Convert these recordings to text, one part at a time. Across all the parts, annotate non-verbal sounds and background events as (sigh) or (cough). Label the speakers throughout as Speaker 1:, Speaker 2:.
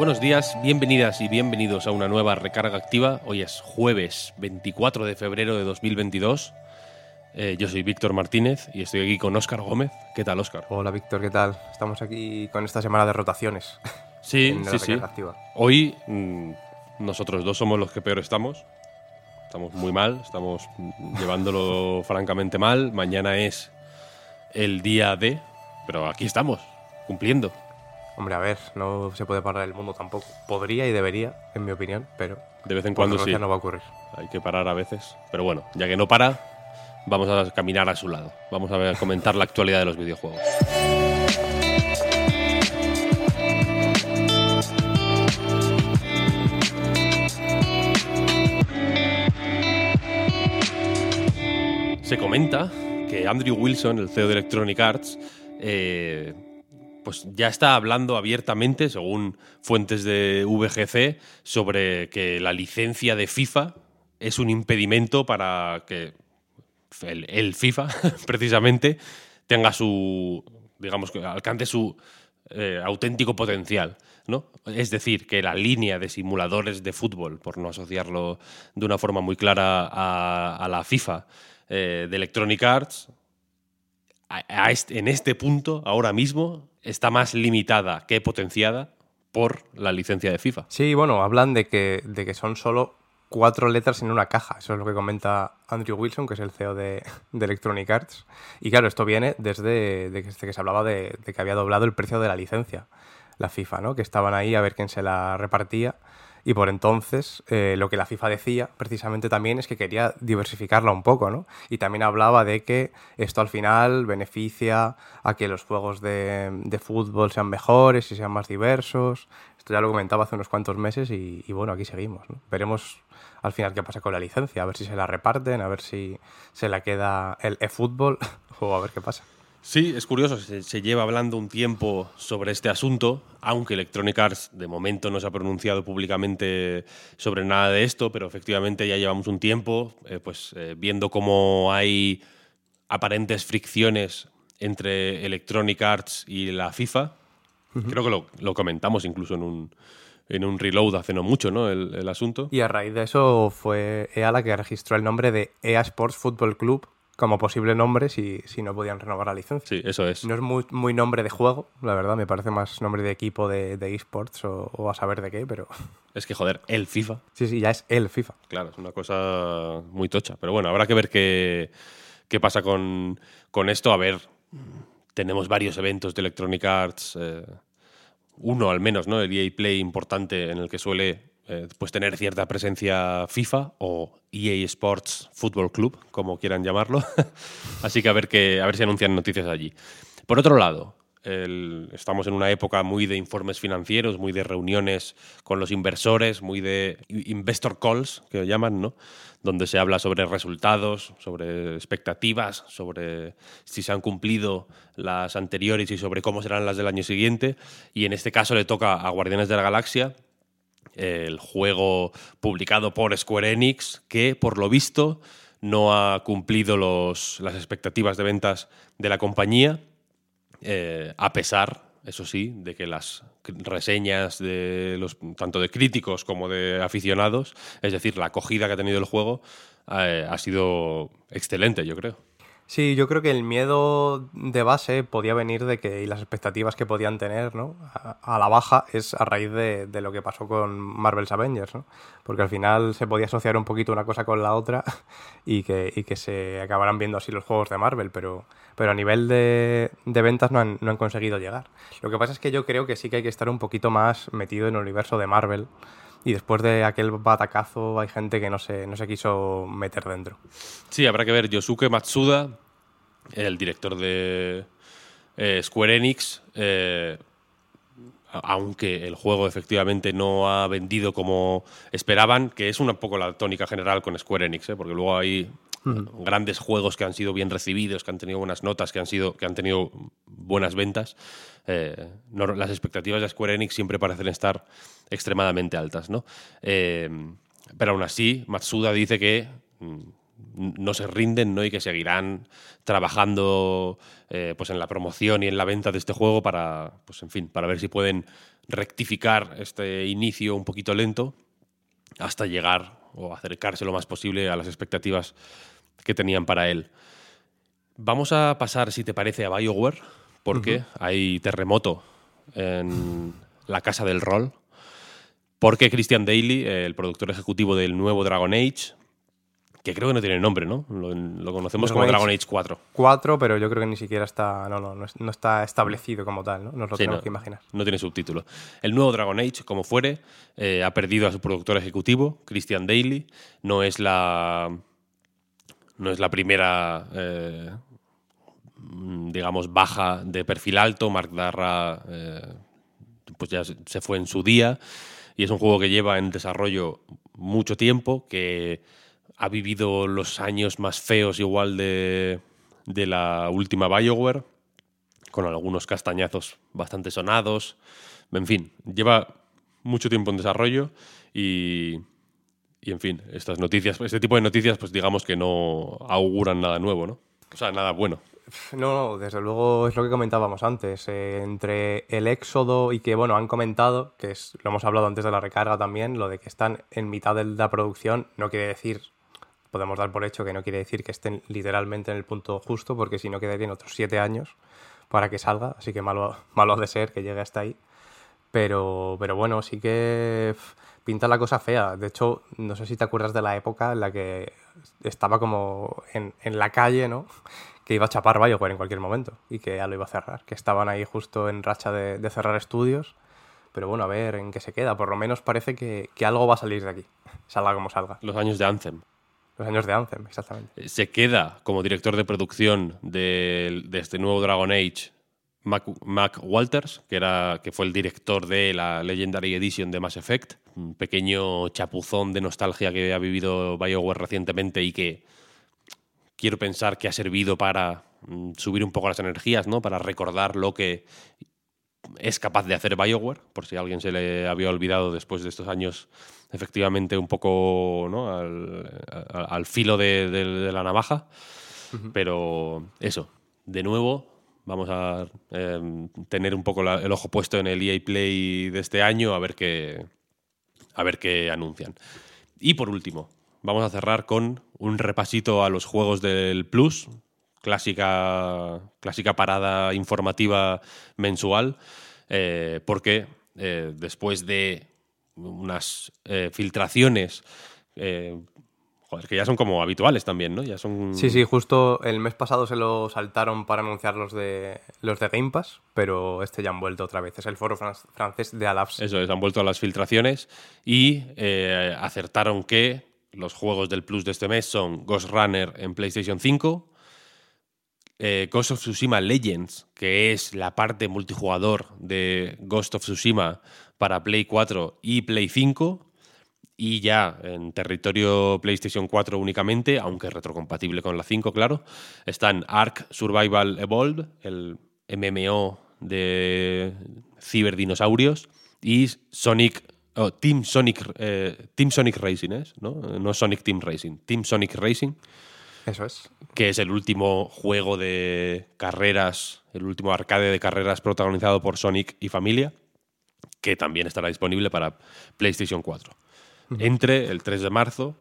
Speaker 1: Buenos días, bienvenidas y bienvenidos a una nueva recarga activa. Hoy es jueves 24 de febrero de 2022. Eh, yo soy Víctor Martínez y estoy aquí con Óscar Gómez. ¿Qué tal, Óscar?
Speaker 2: Hola, Víctor, ¿qué tal? Estamos aquí con esta semana de rotaciones. (laughs)
Speaker 1: Sí,
Speaker 2: en la
Speaker 1: sí, sí.
Speaker 2: activa.
Speaker 1: Hoy mm, nosotros dos somos los que peor estamos. Estamos muy mal, estamos llevándolo (laughs) francamente mal. Mañana es el día de, pero aquí estamos, cumpliendo.
Speaker 2: Hombre, a ver, no se puede parar el mundo tampoco. Podría y debería, en mi opinión, pero
Speaker 1: De vez en cuando sí.
Speaker 2: no va a ocurrir.
Speaker 1: Hay que parar a veces. Pero bueno, ya que no para, vamos a caminar a su lado. Vamos a ver, comentar la actualidad de los videojuegos. Se comenta que Andrew Wilson, el CEO de Electronic Arts, eh, pues ya está hablando abiertamente, según fuentes de VGC, sobre que la licencia de FIFA es un impedimento para que el, FIFA, (laughs) precisamente, tenga su, digamos, que alcance su eh, auténtico potencial. ¿no? Es decir, que la línea de simuladores de fútbol, por no asociarlo de una forma muy clara a, a la FIFA, eh, de Electronic Arts, en este punto, ahora mismo, está más limitada que potenciada por la licencia de FIFA.
Speaker 2: Sí, bueno, hablan de que, de que son solo cuatro letras en una caja. Eso es lo que comenta Andrew Wilson, que es el CEO de, Electronic Arts. Y claro, esto viene desde, de que- desde que se hablaba de, de que había doblado el precio de la licencia, la FIFA, ¿no? Que estaban ahí a ver quién se la repartía. Y por entonces, eh, lo que la FIFA decía precisamente también es que quería diversificarla un poco, ¿no? Y también hablaba de que esto al final beneficia a que los juegos de, de fútbol sean mejores y sean más diversos. Esto ya lo comentaba hace unos cuantos meses y, bueno, aquí seguimos, ¿no? Veremos al final qué pasa con la licencia, a ver si se la reparten, a ver si se la queda el eFootball (laughs) o a ver qué pasa.
Speaker 1: Sí, es curioso, se, se lleva hablando un tiempo sobre este asunto, aunque Electronic Arts de momento no se ha pronunciado públicamente sobre nada de esto, pero efectivamente ya llevamos un tiempo eh, pues, eh, viendo cómo hay aparentes fricciones entre Electronic Arts y la FIFA. Creo que lo, lo comentamos incluso en un, en un reload hace no mucho, ¿no? El, el asunto.
Speaker 2: Y a raíz de eso fue EA la que registró el nombre de EA Sports Football Club como posible nombre si, si no podían renovar la licencia.
Speaker 1: Sí, eso es.
Speaker 2: No es muy, muy nombre de juego, la verdad, me parece más nombre de equipo de, de esports o, o a saber de qué, pero (laughs)
Speaker 1: Es que, joder, el FIFA
Speaker 2: sí, sí, ya es el FIFA.
Speaker 1: Claro, es una cosa muy tocha. Pero bueno, habrá que ver qué, qué pasa con, con esto. A ver, tenemos varios eventos de Electronic Arts. eh, uno al menos, ¿no? El EA Play importante en el que suele eh, pues tener cierta presencia FIFA o EA Sports Football Club, como quieran llamarlo. (laughs) Así que a ver, qué, a ver si anuncian noticias allí. Por otro lado, estamos en una época muy de informes financieros, muy de reuniones con los inversores, muy de investor calls, que llaman, ¿no? Donde se habla sobre resultados, sobre expectativas, sobre si se han cumplido las anteriores y sobre cómo serán las del año siguiente. Y en este caso le toca a Guardianes de la Galaxia, el juego publicado por Square Enix, que por lo visto no ha cumplido los- las expectativas de ventas de la compañía, eh, a pesar, eso sí, de que las reseñas de los tanto de críticos como de aficionados, es decir, la acogida que ha tenido el juego, eh, ha sido excelente, yo creo.
Speaker 2: Sí, yo creo que el miedo de base podía venir de que y las expectativas que podían tener ¿no? a, la baja es a raíz de, de lo que pasó con Marvel's Avengers, ¿no? porque al final se podía asociar un poquito una cosa con la otra (laughs) y que, y que se acabaran viendo así los juegos de Marvel, pero, pero a nivel de, de ventas no han, no han conseguido llegar. Lo que pasa es que yo creo que sí que hay que estar un poquito más metido en el universo de Marvel y después de aquel batacazo hay gente que no se, no se quiso meter dentro.
Speaker 1: Sí, habrá que ver. Yosuke Matsuda, el director de eh, Square Enix, eh, aunque el juego efectivamente no ha vendido como esperaban, que es un poco la tónica general con Square Enix, ¿eh? porque luego hay grandes juegos que han sido bien recibidos, que han tenido buenas notas, que han, sido, que han tenido buenas ventas. Eh, las expectativas de Square Enix siempre parecen estar extremadamente altas, ¿no? Eh, pero aún así, Matsuda dice que mm, no se rinden ¿no? y que seguirán trabajando eh, pues en la promoción y en la venta de este juego para, pues en fin, para ver si pueden rectificar este inicio un poquito lento hasta llegar o acercarse lo más posible a las expectativas que tenían para él. Vamos a pasar, si te parece, a BioWare, porque hay terremoto en la casa del rol. Porque Christian Daly, el productor ejecutivo del nuevo Dragon Age, que creo que no tiene nombre, ¿no? Lo, conocemos como Dragon Age 4.
Speaker 2: 4, pero yo creo que ni siquiera está, no, no, no está establecido como tal, ¿no? Nos lo tenemos que imaginar.
Speaker 1: No tiene subtítulo. El nuevo Dragon Age, como fuere, eh, ha perdido a su productor ejecutivo, Christian Daly. No es la. No es la primera. Eh, digamos, baja de perfil alto. Mark Darra. Eh, pues ya se fue en su día. Y es un juego que lleva en desarrollo mucho tiempo, que ha vivido los años más feos igual de, la última Bioware, con algunos castañazos bastante sonados. En fin, lleva mucho tiempo en desarrollo y, y, en fin, estas noticias, este tipo de noticias, pues digamos que no auguran nada nuevo, ¿no? O sea, nada bueno.
Speaker 2: No, desde luego es lo que comentábamos antes. Eh, entre el éxodo y que, bueno, han comentado, que es, lo hemos hablado antes de la recarga también, lo de que están en mitad de la producción, no quiere decir podemos dar por hecho que no quiere decir que estén literalmente en el punto justo, porque si no quedarían otros siete años para que salga, así que malo, (laughs) malo de ser que llegue hasta ahí. Pero, pero bueno, sí que pinta la cosa fea. De hecho, no sé si te acuerdas de la época en la que estaba como en, en la calle, ¿no? (laughs) Que iba a chapar Bioware en cualquier momento y que ya lo iba a cerrar. Que estaban ahí justo en racha de, de cerrar estudios. Pero bueno, a ver en qué se queda. Por lo menos parece que, que algo va a salir de aquí. Salga como salga.
Speaker 1: Los años de Anthem.
Speaker 2: Los años de Anthem, exactamente.
Speaker 1: Eh, se queda como director de producción de, este nuevo Dragon Age Mac, Walters, que, era, que fue el director de la Legendary Edition de Mass Effect. Un pequeño chapuzón de nostalgia que ha vivido BioWare recientemente y que quiero pensar que ha servido para mm, subir un poco las energías, ¿no? Para recordar lo que es capaz de hacer BioWare, por si a alguien se le había olvidado después de estos años efectivamente un poco al, filo de, la navaja. Pero eso, de nuevo, vamos a em, tener un poco el ojo puesto en el EA Play de este año a ver qué, a ver qué anuncian. Y por último, vamos a cerrar con un repasito a los juegos del Plus, clásica, clásica parada informativa mensual, eh, porque eh, después de unas eh, filtraciones eh, que ya son como habituales también, ¿no? Ya son...
Speaker 2: Sí, sí, justo el mes pasado se lo saltaron para anunciar los de, los de Game Pass, pero este ya han vuelto otra vez. Es el foro francés de Alapse.
Speaker 1: Eso es, han vuelto a las filtraciones y eh, acertaron que los juegos del Plus de este mes son Ghost Runner en PlayStation 5, Ghost of Tsushima Legends, que es la parte multijugador de Ghost of Tsushima para Play 4 y Play 5 y ya en territorio PlayStation 4 únicamente, aunque retrocompatible con la 5, claro, están Ark Survival Evolved, el MMO de ciberdinosaurios, y Sonic, oh, Team, Sonic, eh, Team Sonic Racing, ¿es? ¿no? no Sonic Team Racing, Team Sonic Racing.
Speaker 2: Eso es.
Speaker 1: Que es el último juego de carreras, el último arcade de carreras protagonizado por Sonic y familia que también estará disponible para PlayStation 4, entre el 3 de marzo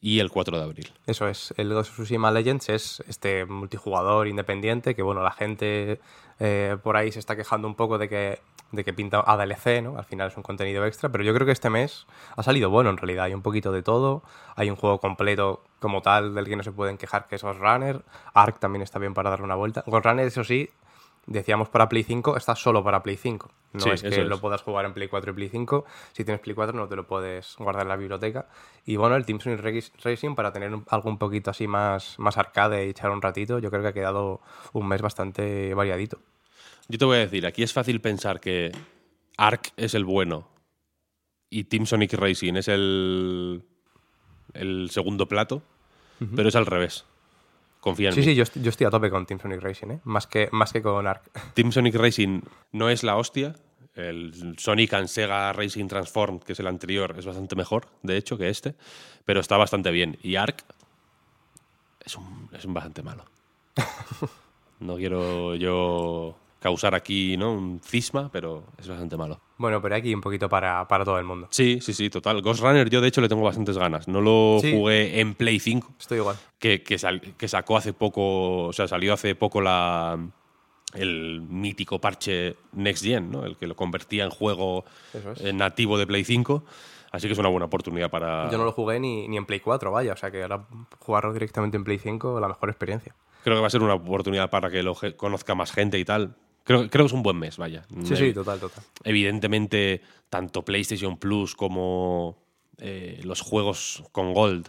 Speaker 1: y el 4 de abril.
Speaker 2: Eso es, el Ghost of Tsushima Legends es este multijugador independiente que, bueno, la gente eh, por ahí se está quejando un poco de que, de que pinta a DLC, ¿no? Al final es un contenido extra, pero yo creo que este mes ha salido bueno en realidad. Hay un poquito de todo, hay un juego completo como tal del que no se pueden quejar, que es Ghost Runner. Ark también está bien para darle una vuelta. Ghost Runner, eso sí, decíamos para Play 5, está solo para Play 5. No
Speaker 1: Sí,
Speaker 2: es que lo puedas jugar en Play 4 y Play 5. Si tienes Play 4 no te lo puedes guardar en la biblioteca. Y bueno, el Team Sonic Racing para tener algo un poquito así más, más arcade y echar un ratito, yo creo que ha quedado un mes bastante variadito.
Speaker 1: Yo te voy a decir, aquí es fácil pensar que Ark es el bueno y Team Sonic Racing es el, el segundo plato, pero es al revés. Confía en
Speaker 2: Sí,
Speaker 1: mí.
Speaker 2: sí, yo, est- yo estoy a tope con Team Sonic Racing, ¿eh? Más que, más que con Ark. (laughs)
Speaker 1: Team Sonic Racing no es la hostia. El Sonic and Sega Racing Transformed, que es el anterior, es bastante mejor, de hecho, que este. Pero está bastante bien. Y Ark es un, es un bastante malo. (laughs) No quiero yo causar aquí ¿no? un cisma, pero es bastante malo.
Speaker 2: Bueno, pero aquí un poquito para, para todo el mundo.
Speaker 1: Sí, sí, sí, total. Ghost Runner yo de hecho le tengo bastantes ganas. No lo
Speaker 2: Sí.
Speaker 1: jugué en Play 5,
Speaker 2: Estoy igual.
Speaker 1: que, que, sal- que sacó hace poco, o sea, salió hace poco la el mítico parche Next Gen, ¿no? El que lo convertía en juego
Speaker 2: es.
Speaker 1: nativo de Play 5. Así que es una buena oportunidad para...
Speaker 2: Yo no lo jugué ni, ni en Play 4, vaya. O sea que ahora jugarlo directamente en Play 5, la mejor experiencia.
Speaker 1: Creo que va a ser una oportunidad para que lo conozca más gente y tal. Creo, creo que es un buen mes, vaya.
Speaker 2: Sí, sí, total, total.
Speaker 1: Evidentemente, tanto PlayStation Plus como eh, los juegos con Gold,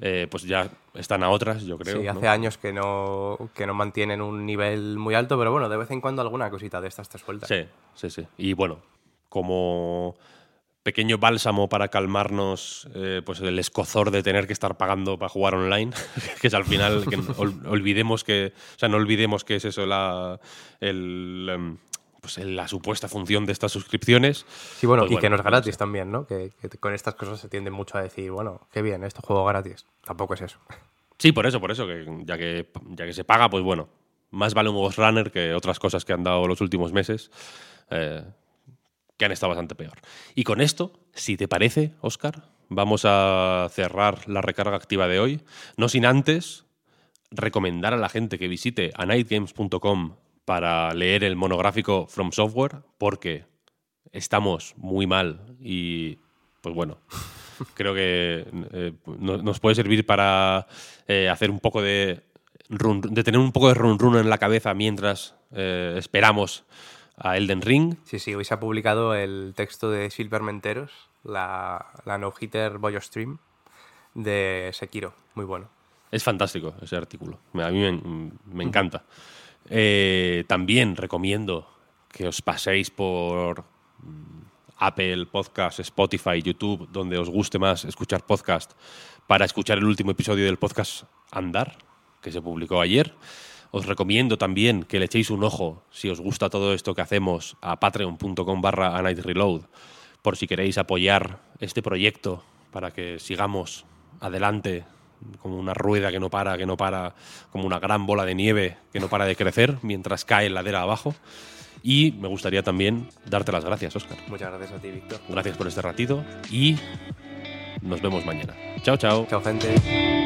Speaker 1: eh, pues ya están a otras, yo creo.
Speaker 2: sí,
Speaker 1: ¿no?
Speaker 2: hace años que no, que no mantienen un nivel muy alto, pero bueno, de vez en cuando alguna cosita de estas te suelta.
Speaker 1: Sí, sí, sí. Y bueno, como pequeño bálsamo para calmarnos eh, pues el escozor de tener que estar pagando para jugar online, (laughs) que es al final que ol- olvidemos que, o sea, no olvidemos que es eso la el, em, pues la supuesta función de estas suscripciones.
Speaker 2: Sí, bueno,
Speaker 1: Pues
Speaker 2: y que no es gratis también, ¿no? Que, que con estas cosas se tiende mucho a decir, bueno, qué bien, esto juego gratis. Tampoco es eso.
Speaker 1: Sí, por eso, por eso, que ya que ya que se paga, pues bueno, más vale un Ghost Runner que otras cosas que han dado los últimos meses. eh, que han estado bastante peor. Y con esto, si te parece, Oscar, vamos a cerrar la recarga activa de hoy. No sin antes recomendar a la gente que visite a nightgames.com para leer el monográfico From Software, porque estamos muy mal y, pues bueno, (laughs) creo que eh, no- nos puede servir para eh, hacer un poco de, de tener un poco de run run en la cabeza mientras eh, esperamos a Elden Ring.
Speaker 2: Sí, sí, hoy se ha publicado el texto de Silver Menteros, la, la no-hitter Boyo Stream de Sekiro. Muy bueno.
Speaker 1: Es fantástico ese artículo. A mí me, me encanta. Eh, también recomiendo que os paséis por mm, Apple Podcast, Spotify, YouTube, donde os guste más escuchar podcast, para escuchar el último episodio del podcast Andar, que se publicó ayer. Os recomiendo también que le echéis un ojo, si os gusta todo esto que hacemos, a patreon.com barra Reload, por si queréis apoyar este proyecto para que sigamos adelante como una rueda que no para, que no para, como una gran bola de nieve que no para de crecer mientras cae ladera abajo. Y me gustaría también darte las gracias, Oscar.
Speaker 2: Muchas gracias a ti, Víctor.
Speaker 1: Gracias por este ratito y nos vemos mañana. Chao, chao.
Speaker 2: Chao, gente.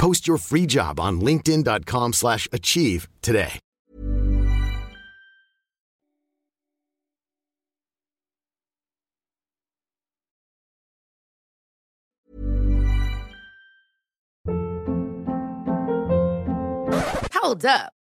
Speaker 3: Post your free job on linkedin.com/achieve slash achieve today.
Speaker 4: Hold up.